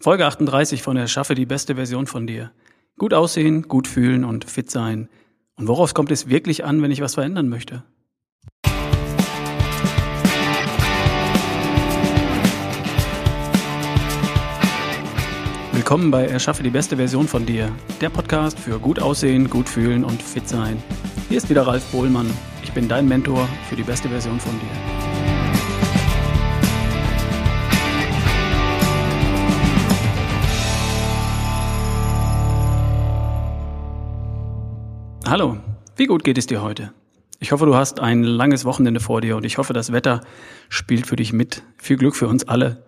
Folge 38 von Erschaffe die beste Version von dir. Gut aussehen, gut fühlen und fit sein. Und woraus kommt es wirklich an, wenn ich was verändern möchte? Willkommen bei Erschaffe die beste Version von dir. Der Podcast für gut aussehen, gut fühlen und fit sein. Hier ist wieder Ralf Bohlmann. Ich bin dein Mentor für die beste Version von dir. Hallo, wie gut geht es dir heute? Ich hoffe, du hast ein langes Wochenende vor dir und ich hoffe, das Wetter spielt für dich mit. Viel Glück für uns alle.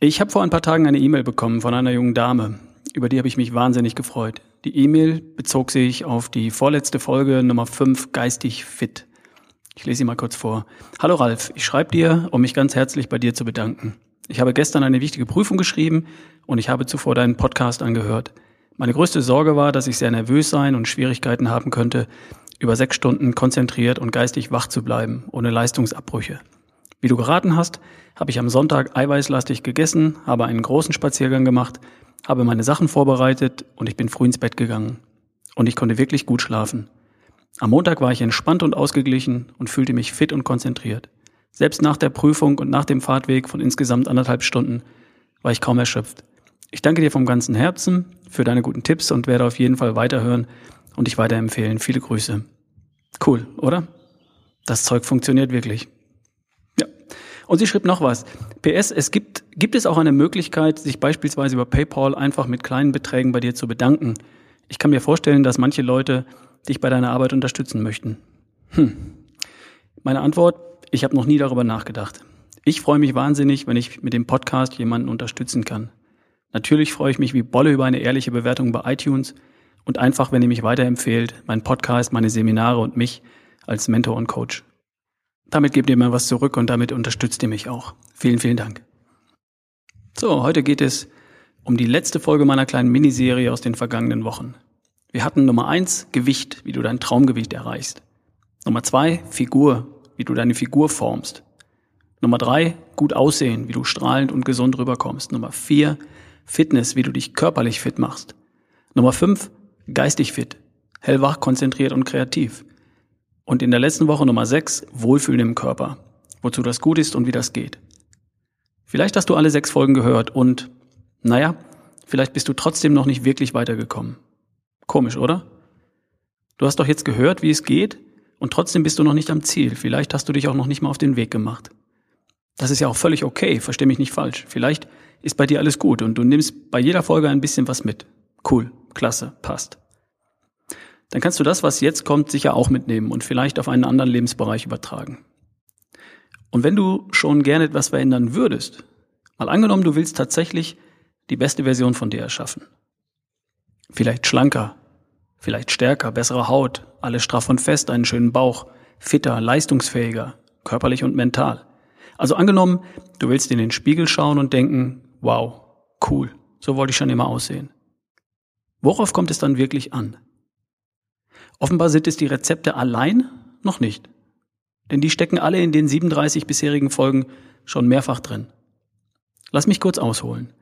Ich habe vor ein paar Tagen eine E-Mail bekommen von einer jungen Dame. Über die habe ich mich wahnsinnig gefreut. Die E-Mail bezog sich auf die vorletzte Folge Nummer 5 Geistig Fit. Ich lese sie mal kurz vor. Hallo Ralf, ich schreibe dir, um mich ganz herzlich bei dir zu bedanken. Ich habe gestern eine wichtige Prüfung geschrieben und ich habe zuvor deinen Podcast angehört. Meine größte Sorge war, dass ich sehr nervös sein und Schwierigkeiten haben könnte, über sechs Stunden konzentriert und geistig wach zu bleiben, ohne Leistungsabbrüche. Wie du geraten hast, habe ich am Sonntag eiweißlastig gegessen, habe einen großen Spaziergang gemacht, habe meine Sachen vorbereitet und ich bin früh ins Bett gegangen. Und ich konnte wirklich gut schlafen. Am Montag war ich entspannt und ausgeglichen und fühlte mich fit und konzentriert. Selbst nach der Prüfung und nach dem Fahrtweg von insgesamt anderthalb Stunden war ich kaum erschöpft. Ich danke dir vom ganzen Herzen für deine guten Tipps und werde auf jeden Fall weiterhören und dich weiterempfehlen. Viele Grüße. Cool, oder? Das Zeug funktioniert wirklich. Ja. Und sie schrieb noch was. PS, es gibt, gibt es auch eine Möglichkeit, sich beispielsweise über PayPal einfach mit kleinen Beträgen bei dir zu bedanken. Ich kann mir vorstellen, dass manche Leute dich bei deiner Arbeit unterstützen möchten. Hm. Meine Antwort, ich habe noch nie darüber nachgedacht. Ich freue mich wahnsinnig, wenn ich mit dem Podcast jemanden unterstützen kann. Natürlich freue ich mich wie Bolle über eine ehrliche Bewertung bei iTunes und einfach, wenn ihr mich weiterempfehlt, mein Podcast, meine Seminare und mich als Mentor und Coach. Damit gebt ihr mir was zurück und damit unterstützt ihr mich auch. Vielen, vielen Dank. So, heute geht es um die letzte Folge meiner kleinen Miniserie aus den vergangenen Wochen. Wir hatten Nummer eins Gewicht, wie du dein Traumgewicht erreichst. Nummer zwei Figur, wie du deine Figur formst. Nummer drei gut aussehen, wie du strahlend und gesund rüberkommst. Nummer vier Fitness, wie du dich körperlich fit machst. Nummer fünf, geistig fit, hellwach, konzentriert und kreativ. Und in der letzten Woche Nummer sechs, Wohlfühlen im Körper, wozu das gut ist und wie das geht. Vielleicht hast du alle sechs Folgen gehört und, naja, vielleicht bist du trotzdem noch nicht wirklich weitergekommen. Komisch, oder? Du hast doch jetzt gehört, wie es geht, und trotzdem bist du noch nicht am Ziel. Vielleicht hast du dich auch noch nicht mal auf den Weg gemacht. Das ist ja auch völlig okay, versteh mich nicht falsch. Vielleicht ist bei dir alles gut und du nimmst bei jeder Folge ein bisschen was mit. Cool, klasse, passt. Dann kannst du das, was jetzt kommt, sicher auch mitnehmen und vielleicht auf einen anderen Lebensbereich übertragen. Und wenn du schon gerne etwas verändern würdest, mal angenommen, du willst tatsächlich die beste Version von dir erschaffen. Vielleicht schlanker, vielleicht stärker, bessere Haut, alles straff und fest, einen schönen Bauch, fitter, leistungsfähiger, körperlich und mental. Also angenommen, du willst in den Spiegel schauen und denken, wow, cool, so wollte ich schon immer aussehen. Worauf kommt es dann wirklich an? Offenbar sind es die Rezepte allein noch nicht. Denn die stecken alle in den 37 bisherigen Folgen schon mehrfach drin. Lass mich kurz ausholen.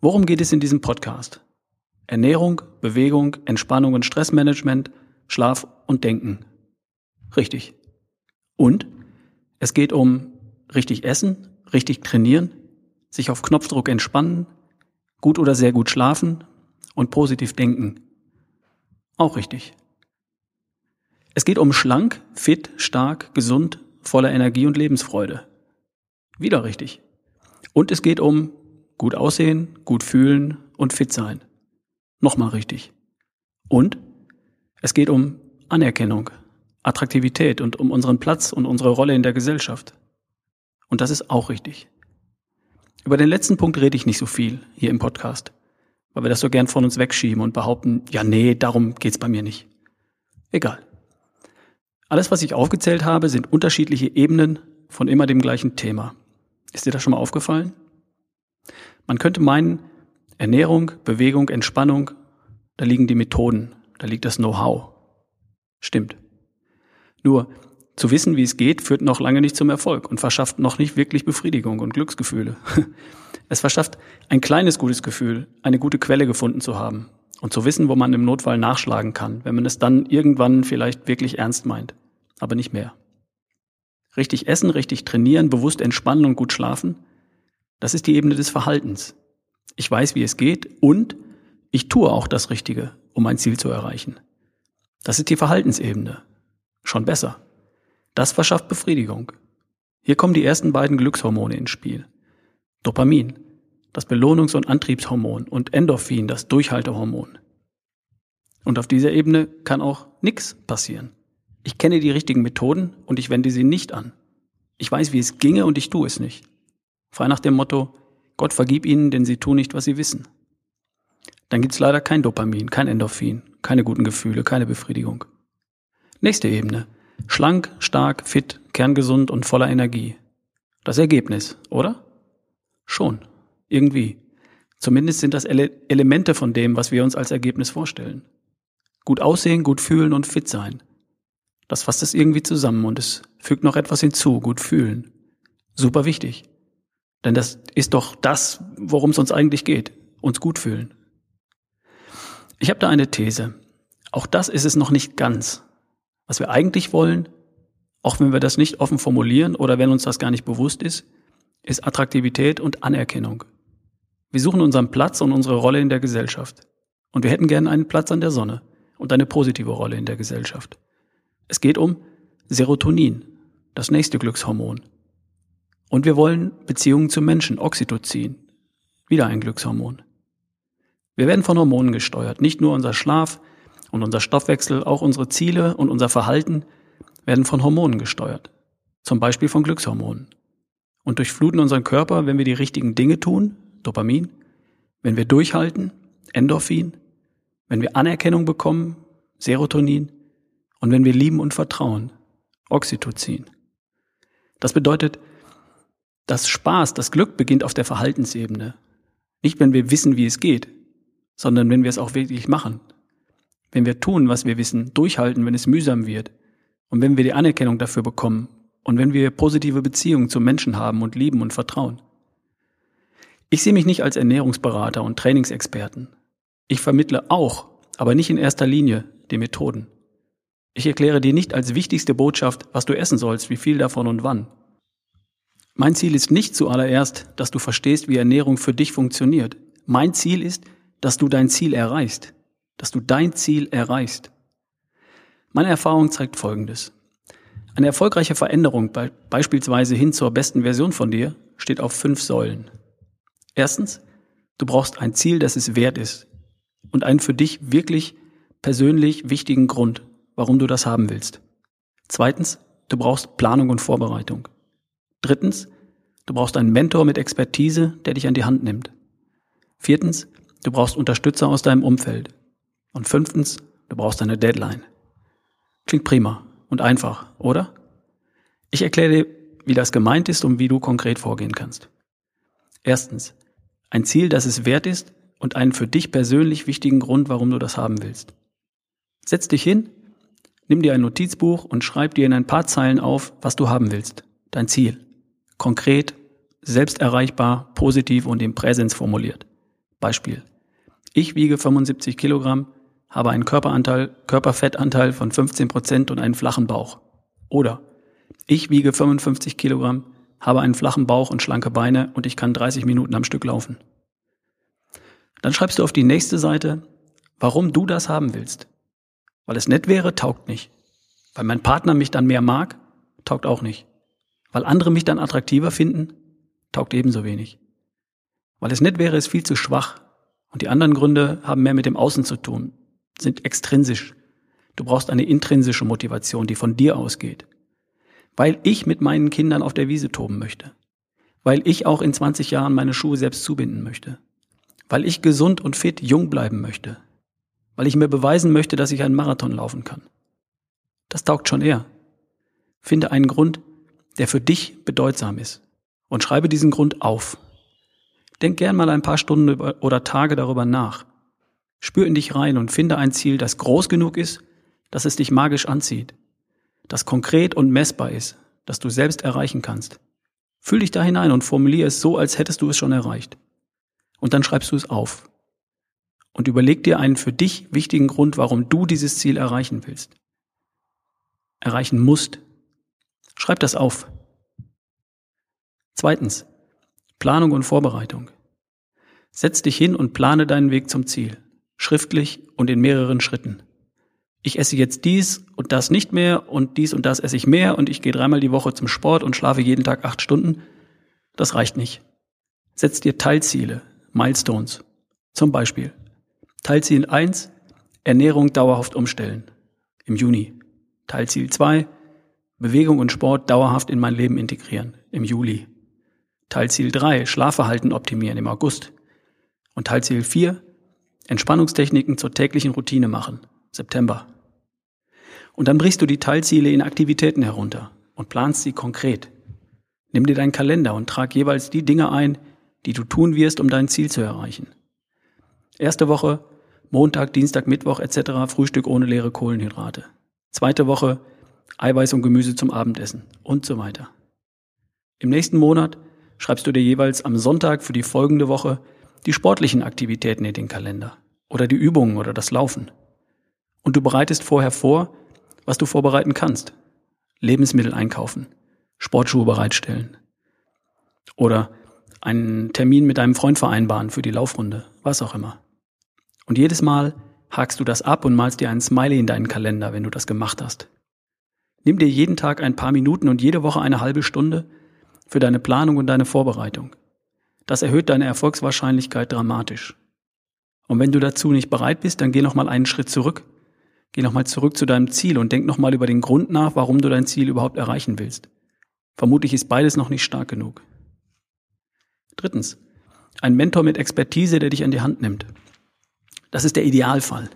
Worum geht es in diesem Podcast? Ernährung, Bewegung, Entspannung und Stressmanagement, Schlaf und Denken. Richtig. Und es geht um richtig essen, richtig trainieren, sich auf Knopfdruck entspannen, gut oder sehr gut schlafen und positiv denken. Auch richtig. Es geht um schlank, fit, stark, gesund, voller Energie und Lebensfreude. Wieder richtig. Und es geht um gut aussehen, gut fühlen und fit sein. Nochmal richtig. Und es geht um Anerkennung, Attraktivität und um unseren Platz und unsere Rolle in der Gesellschaft. Und das ist auch richtig. Über den letzten Punkt rede ich nicht so viel hier im Podcast, weil wir das so gern von uns wegschieben und behaupten, ja, nee, darum geht's bei mir nicht. Egal. Alles, was ich aufgezählt habe, sind unterschiedliche Ebenen von immer dem gleichen Thema. Ist dir das schon mal aufgefallen? Man könnte meinen, Ernährung, Bewegung, Entspannung, da liegen die Methoden, da liegt das Know-how. Stimmt. Nur, zu wissen, wie es geht, führt noch lange nicht zum Erfolg und verschafft noch nicht wirklich Befriedigung und Glücksgefühle. Es verschafft ein kleines gutes Gefühl, eine gute Quelle gefunden zu haben und zu wissen, wo man im Notfall nachschlagen kann, wenn man es dann irgendwann vielleicht wirklich ernst meint, aber nicht mehr. Richtig essen, richtig trainieren, bewusst entspannen und gut schlafen, das ist die Ebene des Verhaltens. Ich weiß, wie es geht und ich tue auch das Richtige, um mein Ziel zu erreichen. Das ist die Verhaltensebene. Schon besser. Das verschafft Befriedigung. Hier kommen die ersten beiden Glückshormone ins Spiel. Dopamin, das Belohnungs- und Antriebshormon und Endorphin, das Durchhaltehormon. Und auf dieser Ebene kann auch nichts passieren. Ich kenne die richtigen Methoden und ich wende sie nicht an. Ich weiß, wie es ginge und ich tue es nicht. Frei nach dem Motto, Gott vergib ihnen, denn sie tun nicht, was sie wissen. Dann gibt's leider kein Dopamin, kein Endorphin, keine guten Gefühle, keine Befriedigung. Nächste Ebene. Schlank, stark, fit, kerngesund und voller Energie. Das Ergebnis, oder? Schon. Irgendwie. Zumindest sind das Ele Elemente von dem, was wir uns als Ergebnis vorstellen. Gut aussehen, gut fühlen und fit sein. Das fasst es irgendwie zusammen und es fügt noch etwas hinzu, gut fühlen. Super wichtig. Denn das ist doch das, worum es uns eigentlich geht, uns gut fühlen. Ich habe da eine These. Auch das ist es noch nicht ganz. Was wir eigentlich wollen, auch wenn wir das nicht offen formulieren oder wenn uns das gar nicht bewusst ist, ist Attraktivität und Anerkennung. Wir suchen unseren Platz und unsere Rolle in der Gesellschaft. Und wir hätten gerne einen Platz an der Sonne und eine positive Rolle in der Gesellschaft. Es geht um Serotonin, das nächste Glückshormon. Und wir wollen Beziehungen zu Menschen, Oxytocin, wieder ein Glückshormon. Wir werden von Hormonen gesteuert, nicht nur unser Schlaf und unser Stoffwechsel, auch unsere Ziele und unser Verhalten werden von Hormonen gesteuert, zum Beispiel von Glückshormonen und durchfluten unseren Körper, wenn wir die richtigen Dinge tun, Dopamin, wenn wir durchhalten, Endorphin, wenn wir Anerkennung bekommen, Serotonin und wenn wir lieben und vertrauen, Oxytocin. Das bedeutet, das Spaß, das Glück beginnt auf der Verhaltensebene. Nicht, wenn wir wissen, wie es geht, sondern wenn wir es auch wirklich machen. Wenn wir tun, was wir wissen, durchhalten, wenn es mühsam wird und wenn wir die Anerkennung dafür bekommen und wenn wir positive Beziehungen zu Menschen haben und lieben und vertrauen. Ich sehe mich nicht als Ernährungsberater und Trainingsexperten. Ich vermittle auch, aber nicht in erster Linie, die Methoden. Ich erkläre dir nicht als wichtigste Botschaft, was du essen sollst, wie viel davon und wann. Mein Ziel ist nicht zuallererst, dass du verstehst, wie Ernährung für dich funktioniert. Mein Ziel ist, dass du dein Ziel erreichst, dass du dein Ziel erreichst. Meine Erfahrung zeigt Folgendes. Eine erfolgreiche Veränderung, beispielsweise hin zur besten Version von dir, steht auf fünf Säulen. Erstens, du brauchst ein Ziel, das es wert ist und einen für dich wirklich persönlich wichtigen Grund, warum du das haben willst. Zweitens, du brauchst Planung und Vorbereitung. Drittens, du brauchst einen Mentor mit Expertise, der dich an die Hand nimmt. Viertens, du brauchst Unterstützer aus deinem Umfeld. Und fünftens, du brauchst eine Deadline. Klingt prima und einfach, oder? Ich erkläre dir, wie das gemeint ist und wie du konkret vorgehen kannst. Erstens, ein Ziel, das es wert ist und einen für dich persönlich wichtigen Grund, warum du das haben willst. Setz dich hin, nimm dir ein Notizbuch und schreib dir in ein paar Zeilen auf, was du haben willst. Dein Ziel. Konkret, selbst erreichbar, positiv und im Präsens formuliert. Beispiel. Ich wiege 75 Kilogramm, habe einen Körperanteil, Körperfettanteil von 15 Prozent und einen flachen Bauch. Oder ich wiege 55 Kilogramm, habe einen flachen Bauch und schlanke Beine und ich kann 30 Minuten am Stück laufen. Dann schreibst du auf die nächste Seite, warum du das haben willst. Weil es nett wäre, taugt nicht. Weil mein Partner mich dann mehr mag, taugt auch nicht. Weil andere mich dann attraktiver finden, taugt ebenso wenig. Weil es nett wäre, ist viel zu schwach. Und die anderen Gründe haben mehr mit dem Außen zu tun, sind extrinsisch. Du brauchst eine intrinsische Motivation, die von dir ausgeht. Weil ich mit meinen Kindern auf der Wiese toben möchte. Weil ich auch in 20 Jahren meine Schuhe selbst zubinden möchte. Weil ich gesund und fit jung bleiben möchte. Weil ich mir beweisen möchte, dass ich einen Marathon laufen kann. Das taugt schon eher. Finde einen Grund, der für dich bedeutsam ist. Und schreibe diesen Grund auf. Denk gern mal ein paar Stunden oder Tage darüber nach. Spür in dich rein und finde ein Ziel, das groß genug ist, dass es dich magisch anzieht, das konkret und messbar ist, das du selbst erreichen kannst. Fühl dich da hinein und formuliere es so, als hättest du es schon erreicht. Und dann schreibst du es auf. Und überleg dir einen für dich wichtigen Grund, warum du dieses Ziel erreichen willst. Erreichen musst. Schreib das auf. Zweitens. Planung und Vorbereitung. Setz dich hin und plane deinen Weg zum Ziel. Schriftlich und in mehreren Schritten. Ich esse jetzt dies und das nicht mehr und dies und das esse ich mehr und ich gehe dreimal die Woche zum Sport und schlafe jeden Tag acht Stunden. Das reicht nicht. Setz dir Teilziele, Milestones. Zum Beispiel Teilziel 1, Ernährung dauerhaft umstellen im Juni. Teilziel 2, Bewegung und Sport dauerhaft in mein Leben integrieren im Juli. Teilziel 3, Schlafverhalten optimieren im August. Und Teilziel 4, Entspannungstechniken zur täglichen Routine machen, September. Und dann brichst du die Teilziele in Aktivitäten herunter und planst sie konkret. Nimm dir deinen Kalender und trag jeweils die Dinge ein, die du tun wirst, um dein Ziel zu erreichen. Erste Woche, Montag, Dienstag, Mittwoch etc. Frühstück ohne leere Kohlenhydrate. Zweite Woche, Eiweiß und Gemüse zum Abendessen und so weiter. Im nächsten Monat schreibst du dir jeweils am Sonntag für die folgende Woche die sportlichen Aktivitäten in den Kalender oder die Übungen oder das Laufen. Und du bereitest vorher vor, was du vorbereiten kannst. Lebensmittel einkaufen, Sportschuhe bereitstellen oder einen Termin mit deinem Freund vereinbaren für die Laufrunde, was auch immer. Und jedes Mal hakst du das ab und malst dir einen Smiley in deinen Kalender, wenn du das gemacht hast. Nimm dir jeden Tag ein paar Minuten und jede Woche eine halbe Stunde für deine Planung und deine Vorbereitung. Das erhöht deine Erfolgswahrscheinlichkeit dramatisch. Und wenn du dazu nicht bereit bist, dann geh noch mal einen Schritt zurück. Geh noch mal zurück zu deinem Ziel und denk noch mal über den Grund nach, warum du dein Ziel überhaupt erreichen willst. Vermutlich ist beides noch nicht stark genug. Drittens, ein Mentor mit Expertise, der dich an die Hand nimmt. Das ist der Idealfall.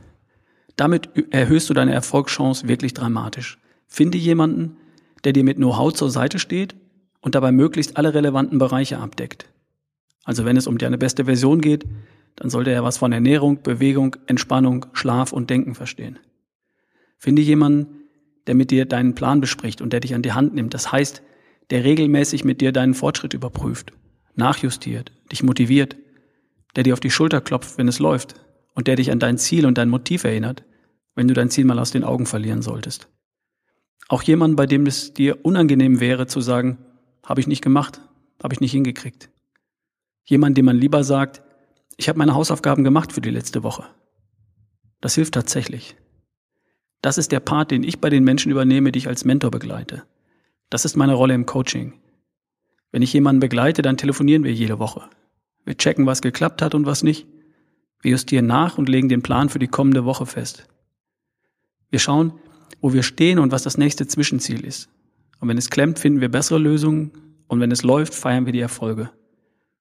Damit erhöhst du deine Erfolgschance wirklich dramatisch. Finde jemanden, der dir mit Know-how zur Seite steht und dabei möglichst alle relevanten Bereiche abdeckt. Also wenn es um deine beste Version geht, dann sollte er was von Ernährung, Bewegung, Entspannung, Schlaf und Denken verstehen. Finde jemanden, der mit dir deinen Plan bespricht und der dich an die Hand nimmt. Das heißt, der regelmäßig mit dir deinen Fortschritt überprüft, nachjustiert, dich motiviert, der dir auf die Schulter klopft, wenn es läuft und der dich an dein Ziel und dein Motiv erinnert, wenn du dein Ziel mal aus den Augen verlieren solltest. Auch jemand, bei dem es dir unangenehm wäre zu sagen, habe ich nicht gemacht, habe ich nicht hingekriegt. Jemand, dem man lieber sagt, ich habe meine Hausaufgaben gemacht für die letzte Woche. Das hilft tatsächlich. Das ist der Part, den ich bei den Menschen übernehme, die ich als Mentor begleite. Das ist meine Rolle im Coaching. Wenn ich jemanden begleite, dann telefonieren wir jede Woche. Wir checken, was geklappt hat und was nicht. Wir justieren nach und legen den Plan für die kommende Woche fest. Wir schauen, wo wir stehen und was das nächste Zwischenziel ist. Und wenn es klemmt, finden wir bessere Lösungen und wenn es läuft, feiern wir die Erfolge.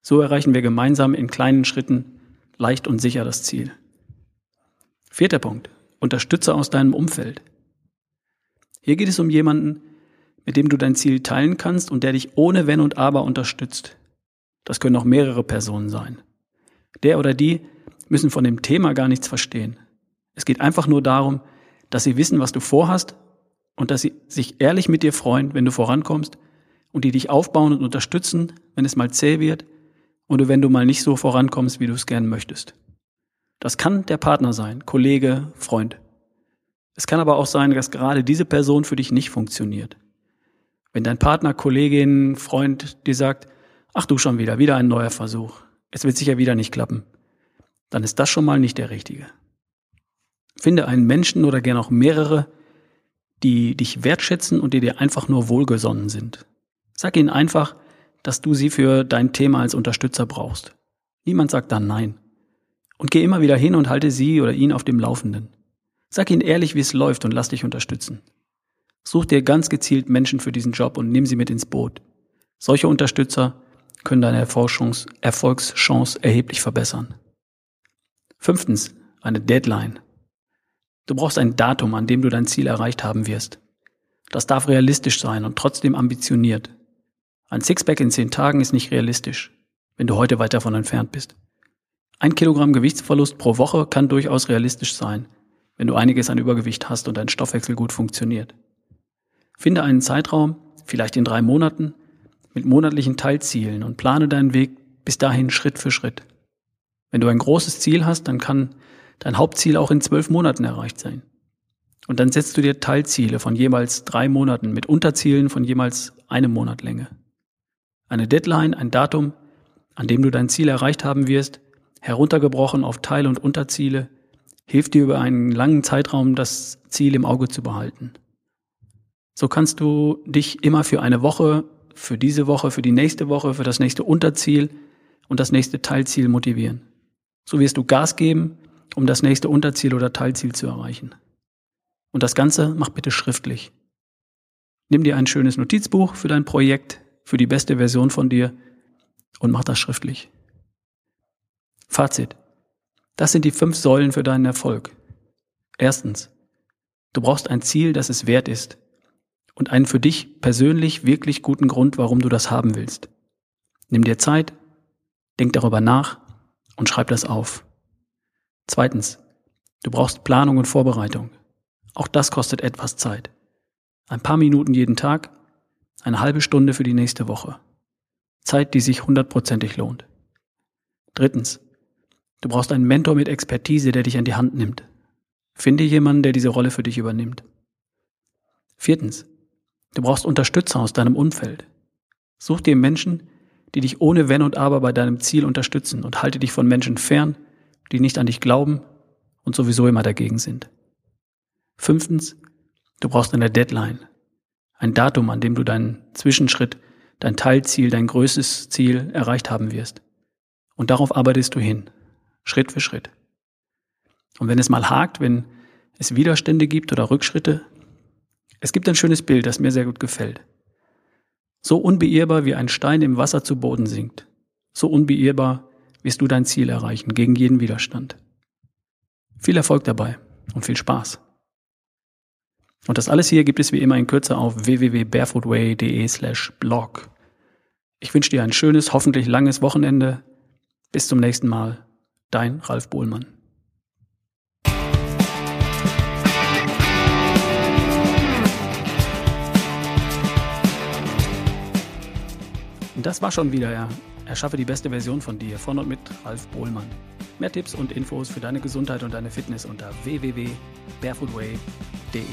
So erreichen wir gemeinsam in kleinen Schritten leicht und sicher das Ziel. Vierter Punkt. Unterstütze aus deinem Umfeld. Hier geht es um jemanden, mit dem du dein Ziel teilen kannst und der dich ohne Wenn und Aber unterstützt. Das können auch mehrere Personen sein. Der oder die müssen von dem Thema gar nichts verstehen. Es geht einfach nur darum, dass sie wissen, was du vorhast und dass sie sich ehrlich mit dir freuen, wenn du vorankommst und die dich aufbauen und unterstützen, wenn es mal zäh wird oder wenn du mal nicht so vorankommst, wie du es gern möchtest. Das kann der Partner sein, Kollege, Freund. Es kann aber auch sein, dass gerade diese Person für dich nicht funktioniert. Wenn dein Partner, Kollegin, Freund dir sagt, ach du schon wieder, wieder ein neuer Versuch, es wird sicher wieder nicht klappen, dann ist das schon mal nicht der richtige. Finde einen Menschen oder gern auch mehrere, die dich wertschätzen und die dir einfach nur wohlgesonnen sind. Sag ihnen einfach, dass du sie für dein Thema als Unterstützer brauchst. Niemand sagt dann nein. Und geh immer wieder hin und halte sie oder ihn auf dem Laufenden. Sag ihnen ehrlich, wie es läuft und lass dich unterstützen. Such dir ganz gezielt Menschen für diesen Job und nimm sie mit ins Boot. Solche Unterstützer können deine Erfolgschance erheblich verbessern. Fünftens, eine Deadline. Du brauchst ein Datum, an dem du dein Ziel erreicht haben wirst. Das darf realistisch sein und trotzdem ambitioniert. Ein Sixpack in zehn Tagen ist nicht realistisch, wenn du heute weit davon entfernt bist. Ein Kilogramm Gewichtsverlust pro Woche kann durchaus realistisch sein, wenn du einiges an Übergewicht hast und dein Stoffwechsel gut funktioniert. Finde einen Zeitraum, vielleicht in drei Monaten, mit monatlichen Teilzielen und plane deinen Weg bis dahin Schritt für Schritt. Wenn du ein großes Ziel hast, dann kann dein Hauptziel auch in zwölf Monaten erreicht sein. Und dann setzt du dir Teilziele von jeweils drei Monaten mit Unterzielen von jeweils einem Monat Länge. Eine Deadline, ein Datum, an dem du dein Ziel erreicht haben wirst, heruntergebrochen auf Teil- und Unterziele, hilft dir über einen langen Zeitraum das Ziel im Auge zu behalten. So kannst du dich immer für eine Woche, für diese Woche, für die nächste Woche, für das nächste Unterziel und das nächste Teilziel motivieren. So wirst du Gas geben, um das nächste Unterziel oder Teilziel zu erreichen. Und das Ganze mach bitte schriftlich. Nimm dir ein schönes Notizbuch für dein Projekt, für die beste Version von dir und mach das schriftlich. Fazit. Das sind die fünf Säulen für deinen Erfolg. Erstens. Du brauchst ein Ziel, das es wert ist und einen für dich persönlich wirklich guten Grund, warum du das haben willst. Nimm dir Zeit, denk darüber nach und schreib das auf. Zweitens. Du brauchst Planung und Vorbereitung. Auch das kostet etwas Zeit. Ein paar Minuten jeden Tag, eine halbe Stunde für die nächste Woche. Zeit, die sich hundertprozentig lohnt. Drittens. Du brauchst einen Mentor mit Expertise, der dich an die Hand nimmt. Finde jemanden, der diese Rolle für dich übernimmt. Viertens. Du brauchst Unterstützer aus deinem Umfeld. Such dir Menschen, die dich ohne Wenn und Aber bei deinem Ziel unterstützen und halte dich von Menschen fern, die nicht an dich glauben und sowieso immer dagegen sind. Fünftens, du brauchst eine Deadline, ein Datum, an dem du deinen Zwischenschritt, dein Teilziel, dein größtes Ziel erreicht haben wirst. Und darauf arbeitest du hin, Schritt für Schritt. Und wenn es mal hakt, wenn es Widerstände gibt oder Rückschritte, es gibt ein schönes Bild, das mir sehr gut gefällt. So unbeirrbar wie ein Stein im Wasser zu Boden sinkt, so unbeirrbar wirst du dein Ziel erreichen, gegen jeden Widerstand. Viel Erfolg dabei und viel Spaß. Und das alles hier gibt es wie immer in Kürze auf www.barefootway.de slash blog. Ich wünsche dir ein schönes, hoffentlich langes Wochenende. Bis zum nächsten Mal. Dein Ralf Bohlmann. Das war schon wieder, ja. Erschaffe die beste Version von dir von und mit Ralf Bohlmann. Mehr Tipps und Infos für deine Gesundheit und deine Fitness unter www.barefootway.de.